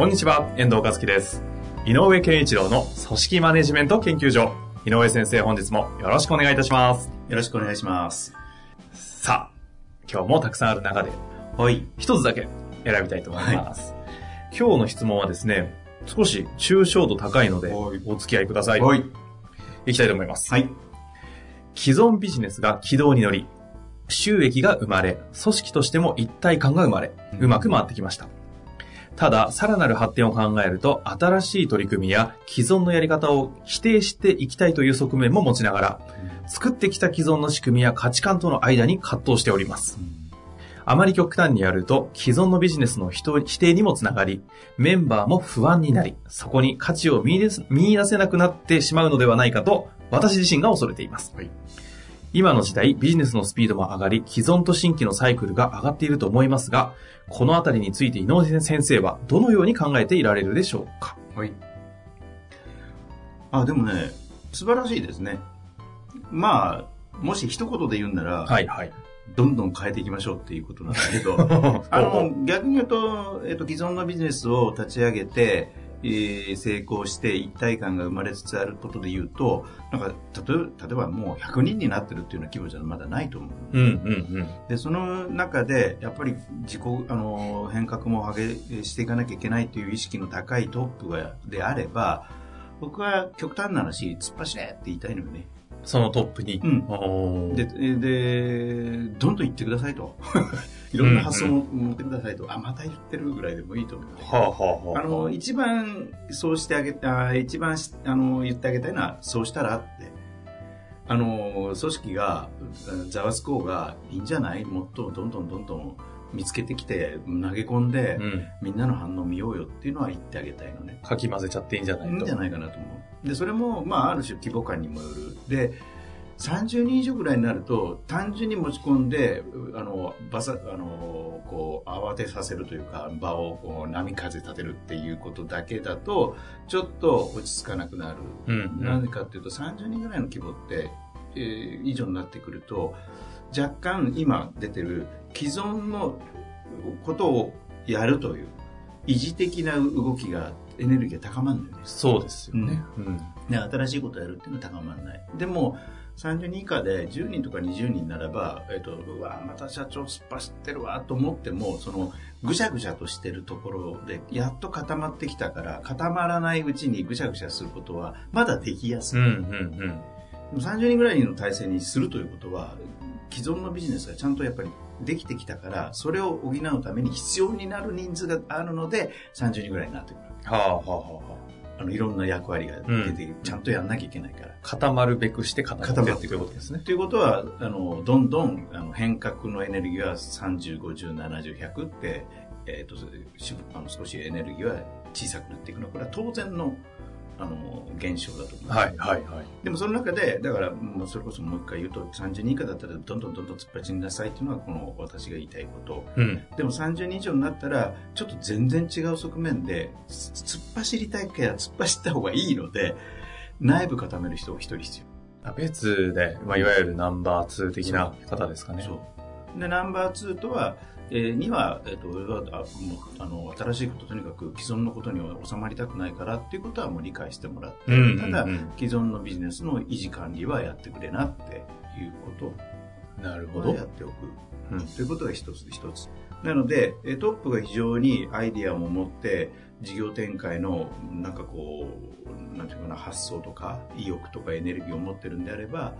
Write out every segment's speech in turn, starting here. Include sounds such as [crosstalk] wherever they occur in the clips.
こんにちは、遠藤和樹です。井上健一郎の組織マネジメント研究所。井上先生、本日もよろしくお願いいたします。よろしくお願いします。さあ、今日もたくさんある中で、はい。一つだけ選びたいと思います。今日の質問はですね、少し抽象度高いので、はいお付き合いください。はい。いきたいと思います。はい。既存ビジネスが軌道に乗り、収益が生まれ、組織としても一体感が生まれ、うんうまく回ってきました。ただ、さらなる発展を考えると、新しい取り組みや既存のやり方を否定していきたいという側面も持ちながら、作ってきた既存の仕組みや価値観との間に葛藤しております。あまり極端にやると、既存のビジネスの否否定にもつながり、メンバーも不安になり、そこに価値を見出す見出せなくなってしまうのではないかと、私自身が恐れています。はい今の時代、ビジネスのスピードも上がり、既存と新規のサイクルが上がっていると思いますが、このあたりについて井上先生はどのように考えていられるでしょうか？はい。あ、でもね、素晴らしいですね。まあ、もし一言で言うんなら、はい、はい。どんどん変えていきましょうっていうことなんだけど、[laughs] あの、逆に言うと、えっと、既存のビジネスを立ち上げて、えー成功して一体感が生まれつつあることで言うと、なんか、例えば、例えばもう100人になってるっていうような規模じゃまだないと思う。うん、うん、で、その中で、やっぱり自己、あの、変革も上げしていかなきゃいけないという意識の高いトップが、であれば、僕は極端な話、突っ走れって言いたいのよね。そのトップに。うんで、で、どんどん言ってくださいと。[laughs] いろんな発想も持ってくださいと。あ、また言ってるぐらいでもいいと思う。はあ、はあ、はあ。あの、一番そうしてあげた、一番しあの言ってあげたいのは、そうしたらって。あの、組織が、ざわつこうがいいんじゃない？もっとどんどんどんどん見つけてきて、投げ込んで、うん。みんなの反応見ようよっていうのは言ってあげたいのね。かき混ぜちゃっていいんじゃないと。いいんじゃないかなと思う。で、それも、まあ、ある種規模感にもよる。で、30人以上ぐらいになると、単純に持ち込んで、あの、バサ、あの、こう、慌てさせるというか、場をこう波風立てるっていうことだけだと、ちょっと落ち着かなくなる。うんうんなぜかっていうと、30人ぐらいの規模って、えー以上になってくると、若干今出てる既存のことをやるという、維持的な動きが、エネルギーが高まるんだよね。そうですよね。うん。ね、新しいことをやるっていうのは高まらない。でも、30人以下で10人とか20人ならば、えっ、と、うわ、また社長突っ走ってるわと思っても、その、ぐしゃぐしゃとしてるところで、やっと固まってきたから、固まらないうちにぐしゃぐしゃすることは、まだできやすい。うん、うん、うん。でも30人ぐらいの体制にするということは、既存のビジネスがちゃんとやっぱりできてきたから、それを補うために必要になる人数があるので、30人ぐらいになってくる。はあ、はあ、はあはあの、いろんな役割が出て、ちゃんとやんなきゃいけないから。あ。固まるべくして固まってっていうことですね。ということは、あの、どんどん、あの、変革のエネルギーは30、50、70、100って、えっ、と、しあの少しエネルギーは小さくなっていくのは、これは当然の、あの、現象だと思います。はい、はい、はい。でもその中で、だから、もうそれこそもう一回言うと、30人以下だったら、どんどんどんどん突っ走りなさいっていうのは、この私が言いたいこと。うん。でも30人以上になったら、ちょっと全然違う側面で、つ突っ走りたいから突っ走った方がいいので、内部固める人が一人必要。あ別で、まあ、いわゆるナンバー2的な方ですかね。そう。で、ナンバー2とは、えーには、えっ、と、俺は、あもう、あの、新しいこと、とにかく既存のことには収まりたくないからっていうことはもう理解してもらって、うんうんうんただ、既存のビジネスの維持管理はやってくれなっていうことなるほどをや。っておく。うんということが一つで一つ。なので、えトップが非常にアイディアも持って、事業展開の、なんかこう、なんていうかな、発想とか、意欲とかエネルギーを持ってるんであれば、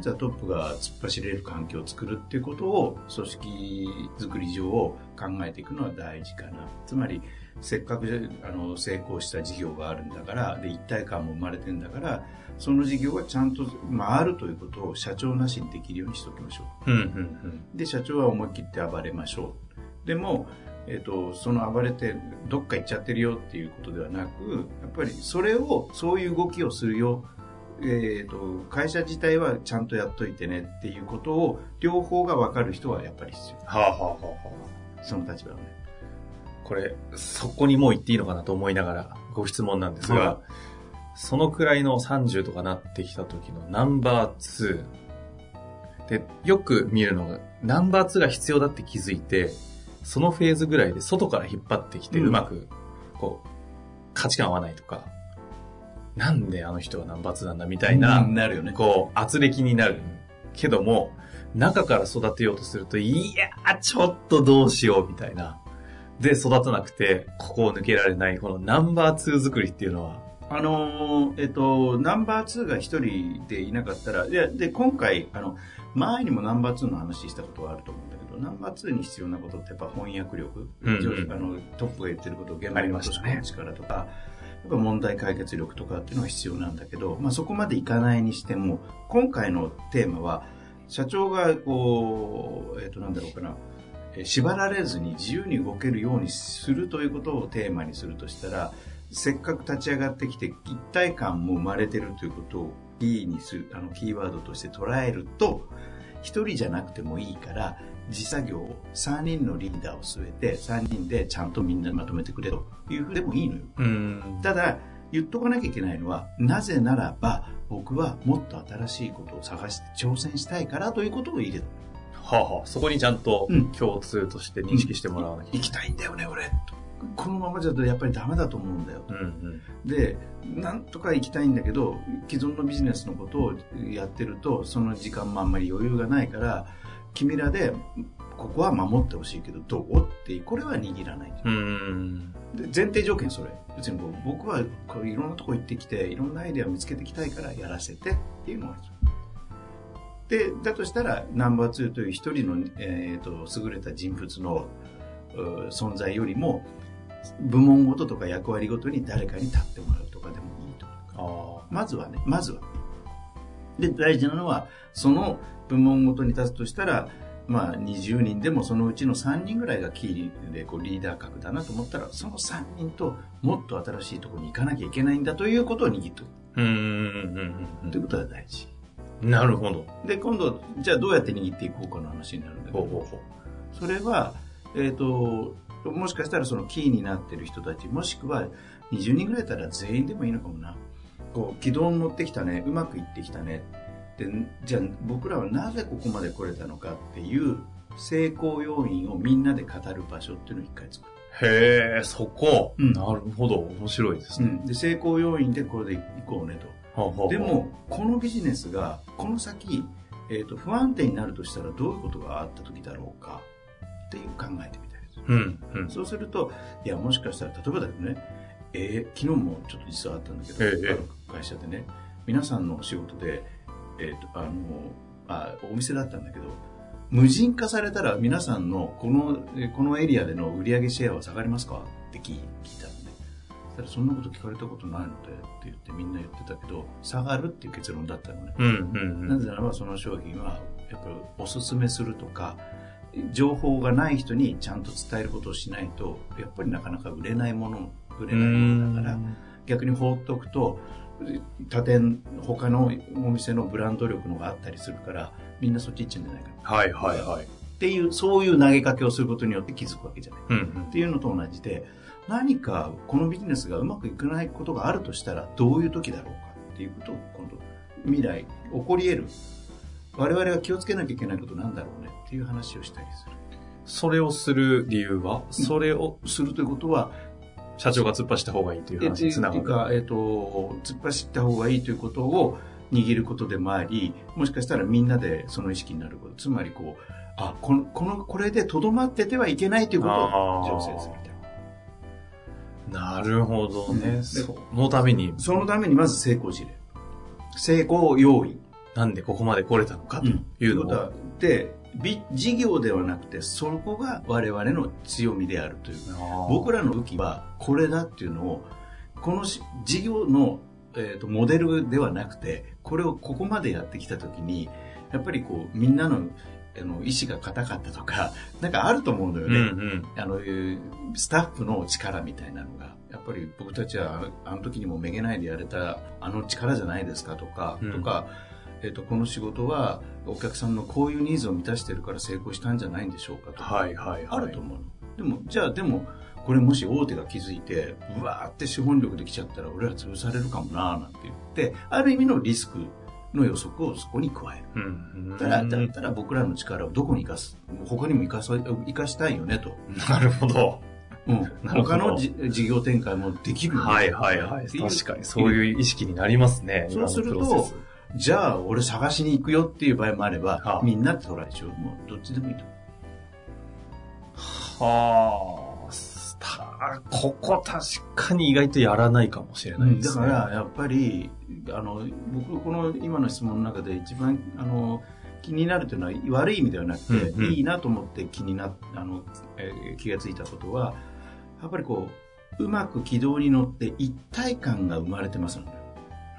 じゃあトップが突っ走れる環境を作るっていうことを、組織作り上を考えていくのは大事かな。つまり、せっかくあの成功した事業があるんだから、で、一体感も生まれてんだから、その事業がちゃんと回るということを社長なしにできるようにしておきましょう。うん、うん、で、社長は思い切って暴れましょう。でも、えっと、その暴れてどっか行っちゃってるよっていうことではなく、やっぱりそれを、そういう動きをするよ、えっと、会社自体はちゃんとやっといてねっていうことを、両方が分かる人はやっぱり必要。はあはあはあはあ。その立場をね。これ、そこにもう言っていいのかなと思いながらご質問なんですが、はそのくらいの30とかなってきた時のナンバー2。で、よく見るのが、ナンバー2が必要だって気づいて、そのフェーズぐらいで外から引っ張ってきて、うまく、こう、価値観合わないとか、なんであの人がナンバー2なんだみたいな、うんなるよね。こう、圧力になるけども、中から育てようとすると、いやー、ちょっとどうしようみたいな。で、育たなくて、ここを抜けられない、このナンバー2作りっていうのは、あのーえっと、ナンバー2が一人でいなかったら、いや、で、今回、あの、前にもナンバー2の話したことはあると思うんだナンバー2に必要なことってやっぱ翻訳力、うんうんあのトップが言ってることを現場ありに落とし込む力とか、やっぱ問題解決力とかっていうのは必要なんだけど、まあそこまでいかないにしても、今回のテーマは、社長がこう、えっ、と、なんだろうかな、えー縛られずに自由に動けるようにするということをテーマにするとしたら、せっかく立ち上がってきて一体感も生まれてるということをキーにする、あの、キーワードとして捉えると、一人じゃなくてもいいから、自作業を3人のリーダーを据えて、3人でちゃんとみんなまとめてくれというふうでもいいのよ。うん。ただ、言っとかなきゃいけないのは、なぜならば、僕はもっと新しいことを探して挑戦したいからということを入れる。はあ、はあ、そこにちゃんとうん共通として認識してもらわなきゃい行きたいんだよね、俺。このままじゃやっぱりダメだと思うんだよ。けない。うんで、なんとか行きたいんだけど、既存のビジネスのことをやってると、その時間もあんまり余裕がないから、君らで、ここは守ってほしいけど、どうって、これは握らない。で前提条件それ。別に僕はこういろんなとこ行ってきて、いろんなアイデアを見つけてきたいからやらせてっていうのがで、だとしたら、ナンバー2という一人の、えー、と優れた人物のう存在よりも、部門ごととか役割ごとに誰かに立ってもらうとかでもいいと。あまずはね、まずは。で、大事なのは、その部門ごとに立つとしたら、まあ、20人でもそのうちの3人ぐらいがキーでこうリーダー格だなと思ったら、その3人ともっと新しいところに行かなきゃいけないんだということを握っておくあ。うん。うん。うんということが大事。うん。なるほど。で、今度、じゃあどうやって握っていこうかの話になるんだけど、ほうほうほそれは、えっ、と、もしかしたらそのキーになってる人たち、もしくは20人ぐらいだったら全員でもいいのかもな。こう、軌道に乗ってきたね、うまくいってきたね。で、じゃあ僕らはなぜここまで来れたのかっていう成功要因をみんなで語る場所っていうのを一回作る。う。へえ、そこ。うんなるほど。面白いですね。で、成功要因でこれでいこうねと。はあはあはあで、も、このビジネスが、この先、えっ、と、不安定になるとしたらどういうことがあった時だろうかっていう考えてみたいです。うん。うん。そうすると、いや、もしかしたら、例えばだけどね、えー昨日もちょっと実はあったんだけど、ええあの会社でね、皆さんのお仕事で、えっ、と、あの、あ、お店だったんだけど、無人化されたら皆さんのこの、えーこのエリアでの売上シェアは下がりますか？って聞いたのね。そしたらそんなこと聞かれたことないのでって言ってみんな言ってたけど、下がるっていう結論だったのね。うん。うん。なぜならばその商品はやっぱりおすすめするとか情報がない人にちゃんと伝えることをしないとやっぱりなかなか売れないもの売れないものだから。逆に放っておくと他店他のお店のブランド力のがあったりするからみんなそっち行っちゃうんじゃないかな。はいはいはい。っていうそういう投げかけをすることによって気づくわけじゃない。うんうん。っ。ていうのと同じで何かこのビジネスがうまくいかないことがあるとしたらどういう時だろうかっていうことを今度未来起こり得る。我々が気をつけなきゃいけないことなんだろうねっていう話をしたりする。それをする理由は？それを？するということは社長が突っ走った方がいいというえ話につながる。っていうか、えっと突っ走った方がいいということを握ることでもありもしかしたらみんなでその意識になること。つまりこうあこのこのこれでとどまっててはいけないということを醸成するみたいな。なるほどね。うん。そのために、そのためにまず成功事例。成功要因。なんでここまで来れたのかというのを。ことはでび事業ではなくてそこが我々の強みであるという僕らの武器はこれだっていうのをこのし事業の、えー、とモデルではなくてこれをここまでやってきた時にやっぱりこうみんなのあの意志が固かったとか、なんかあると思うのよね。うんうん。あの、えースタッフの力みたいなのが、やっぱり僕たちはああの時にもめげないでやれたあの力じゃないですかとか、うんとか、えっ、と、この仕事はお客さんのこういうニーズを満たしてるから成功したんじゃないんでしょうかとか、はいはいはい。あると思うの。でも、じゃあでも、これもし大手が気づいて、うわーって資本力できちゃったら俺ら潰されるかもなーなんて言って、ある意味のリスクの予測をそこに加える。うん。だったら、だったら僕らの力をどこに生かす他にも生かさ生かしたいよねと。なるほど。うん、[laughs] 他のじ事業展開もできるはいはいはい。確かにそういう意識になりますね。そうするとじゃあ俺探しに行くよっていう場合もあれば、はあ。みんなって捉えでしょもうどっちでもいいとはあ、ここ確かに意外とやらないかもしれないですね。だからやっぱりあの僕この今の質問の中で一番あの気になるというのは悪い意味ではなくて、うんうん。いいなと思って気になあの、えー気がついたことはやっぱりこううまく軌道に乗って一体感が生まれてますのね、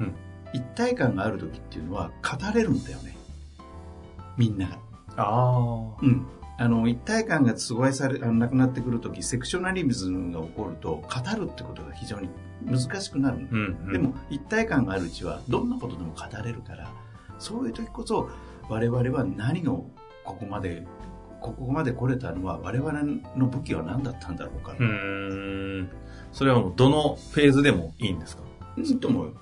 うん一体感がある時っていうのは語れるんだよね。みんなが。あうん。あの一体感が阻害されなくなってくる時セクショナリズムが起こると語るってことが非常に難しくなる。うん、うん。でも一体感があるうちはどんなことでも語れるからそういう時こそ我々は何をここまでここまで来れたのは我々の武器は何だったんだろうか、うーん。それはどのフェーズでもいいんですか？いいと思うよ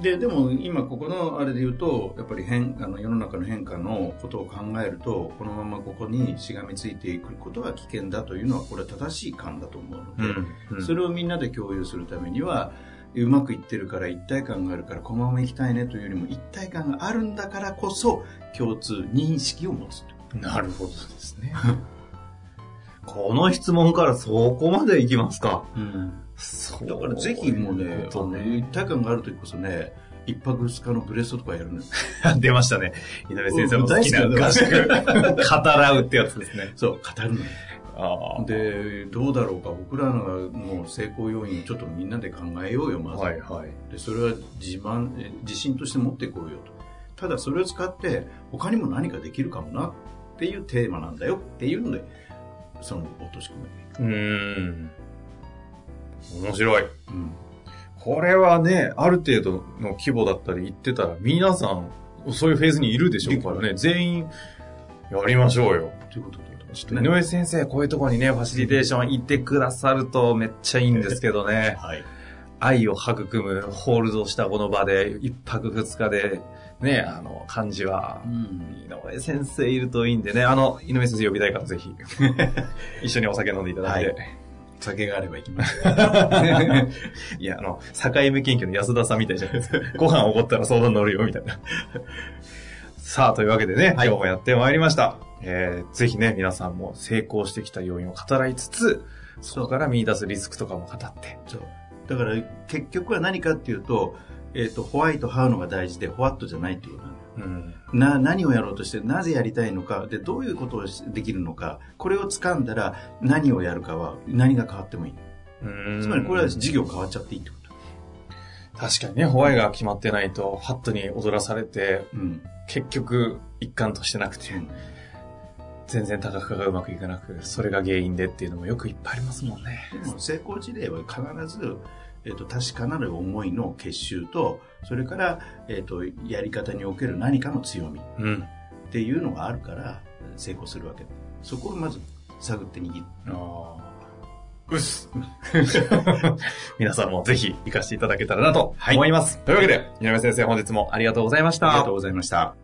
ででも今ここのあれで言うとやっぱり変あの世の中の変化のことを考えるとこのままここにしがみついていくことは危険だというのはこれは正しい感だと思うので、うんそれをみんなで共有するためにはうまくいってるから一体感があるからこのまま行きたいねというよりも一体感があるんだからこそ共通認識を持つとなるほどですね。[laughs] この質問からそこまでいきますか。そうだからぜひもうねいうことあの一体感がある時こそね一泊二日のブレストとかやるのよ [laughs] 出ましたね。井上先生の好きな合宿。語らうってやつですね。[laughs] そう語るのよああ。でどうだろうか僕らのもう成功要因をちょっとみんなで考えようよまず、はいはい。でそれは自慢え自信として持っていこうよとただそれを使って他にも何かできるかもなっていうテーマなんだよっていうのでその落とし込める、うーん。面白い。うん、これはね、ある程度の規模だったり言ってたら、皆さん、そういうフェーズにいるでしょうからね、全員、やりましょうよ。ということでちょっと井上先生、こういうところにね、ファシリテーション行ってくださるとめっちゃいいんですけどね。はい。愛を育むホールドしたこの場で、一泊二日で、ね、あの、感じはう、ん。井上先生いるといいんでね、あの、井上先生呼びたいからぜひ、[laughs] 一緒にお酒飲んでいただいて。はい酒があれば行きます [laughs] いや、あの、境目研究の安田さんみたいじゃないですか。ご飯おごったら相談乗るよ、みたいな。さあ、というわけでね、はい今日もやってまいりました。えー、ぜひね、皆さんも成功してきた要因を語らいつつ、そこから見出すリスクとかも語って。そうだから結局は何かっていうと,、えー、とホワイトハウのが大事でホワットじゃないっていうことうん。な何をやろうとしてなぜやりたいのかでどういうことをしできるのかこれを掴んだら何をやるかは何が変わってもいい。つまりこれは事業変わっちゃっていいってこと。確かにね、ホワイが決まってないと、ハットに踊らされて、うん、結局、一貫としてなくて、うん。全然多角化がうまくいかなく、それが原因でっていうのもよくいっぱいありますもんね。でも成功事例は必ず、えー、と確かなる思いの結集とそれから、えー、とやり方における何かの強みっうん。ていうのがあるから成功するわけそこをまず探って握るあうっす。[laughs] 皆さんもぜひ活かしていただけたらなと思います。というわけで、井上先生本日もありがとうございました。ありがとうございました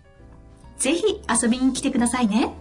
ぜひ遊びに来てくださいね。